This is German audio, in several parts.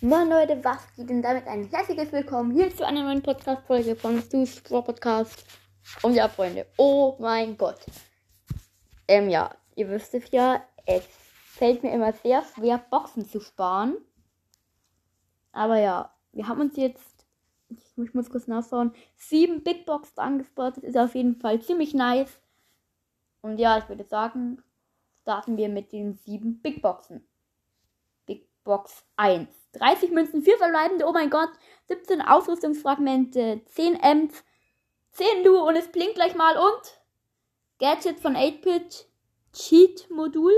Moin Leute, was geht denn damit? Ein herzliches Willkommen hier zu einer neuen Podcast-Folge von Stu's Pro Podcast. Und ja, Freunde, oh mein Gott. Ähm, ja, ihr wisst es ja, es fällt mir immer sehr schwer, Boxen zu sparen. Aber ja, wir haben uns jetzt, ich, ich muss kurz nachschauen, sieben Big Boxen angespart. Das ist auf jeden Fall ziemlich nice. Und ja, ich würde sagen, starten wir mit den sieben Big Boxen. Box 1. 30 Münzen, 4 verbleibende, oh mein Gott, 17 Ausrüstungsfragmente, 10 Ems, 10 Lu und es blinkt gleich mal und Gadget von 8-Bit, Cheat-Modul.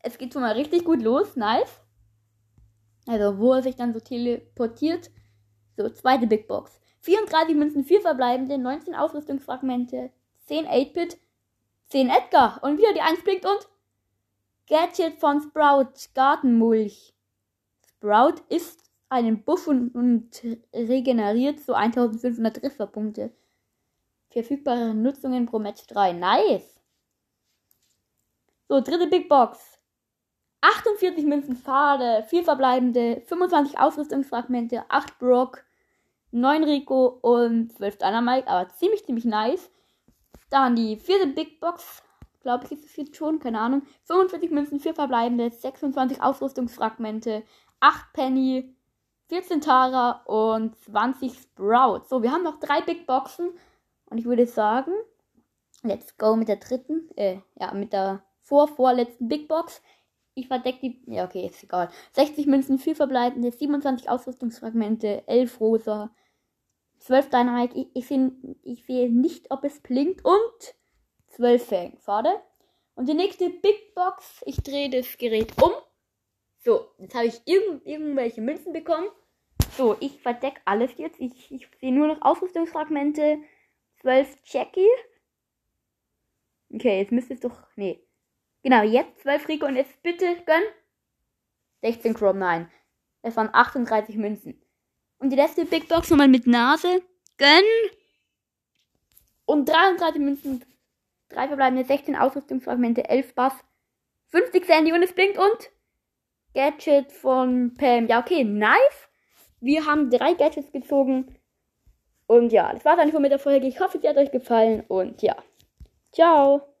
Es geht schon mal richtig gut los, nice. Also, wo er sich dann so teleportiert. So, zweite Big Box. 34 Münzen, 4 verbleibende, 19 Ausrüstungsfragmente, 10 8-Bit, 10 Edgar und wieder die 1 blinkt und Gadget von Sprout, Gartenmulch. Sprout isst einen Buff und, und regeneriert so 1500 Trefferpunkte. Verfügbare Nutzungen pro Match 3. Nice. So, dritte Big Box. 48 Münzen Pfade, 4 verbleibende, 25 Ausrüstungsfragmente, 8 Brock, 9 Rico und 12 Dynamite, aber ziemlich, ziemlich nice. Dann die vierte Big Box, glaube ich, ist es jetzt schon, keine Ahnung. 45 Münzen, 4 verbleibende, 26 Ausrüstungsfragmente, 8 Penny, 14 Tara und 20 Sprout. So, wir haben noch drei Big Boxen. Und ich würde sagen, let's go mit der dritten, äh, ja, mit der vorvorletzten Big Box. Ich verdecke die, ja, okay, ist egal. 60 Münzen, 4 verbleibende, 27 Ausrüstungsfragmente, 11 rosa, 12 Dynamite. Ich, ich sehe ich seh nicht, ob es blinkt und 12 Fang. Schade. Und die nächste Big Box, ich drehe das Gerät um. So, jetzt habe ich irgend, irgendwelche Münzen bekommen. So, ich verdecke alles jetzt. Ich, ich sehe nur noch Ausrüstungsfragmente. 12 Jackie. Okay, jetzt müsste es doch. Nee. Genau, jetzt 12 Rico und jetzt bitte gönn. 16 Chrome, nein. Es waren 38 Münzen. Und die letzte Big Box nochmal mit Nase. Gönn. Und 33 Münzen. 3 verbleibende 16 Ausrüstungsfragmente, 11 Bass, 50 Sandy und es blinkt und Gadget von Pam. Ja, okay, nice. Wir haben drei Gadgets gezogen. Und ja, das war's eigentlich mit der Folge. Ich hoffe, sie hat euch gefallen. Und ja, ciao.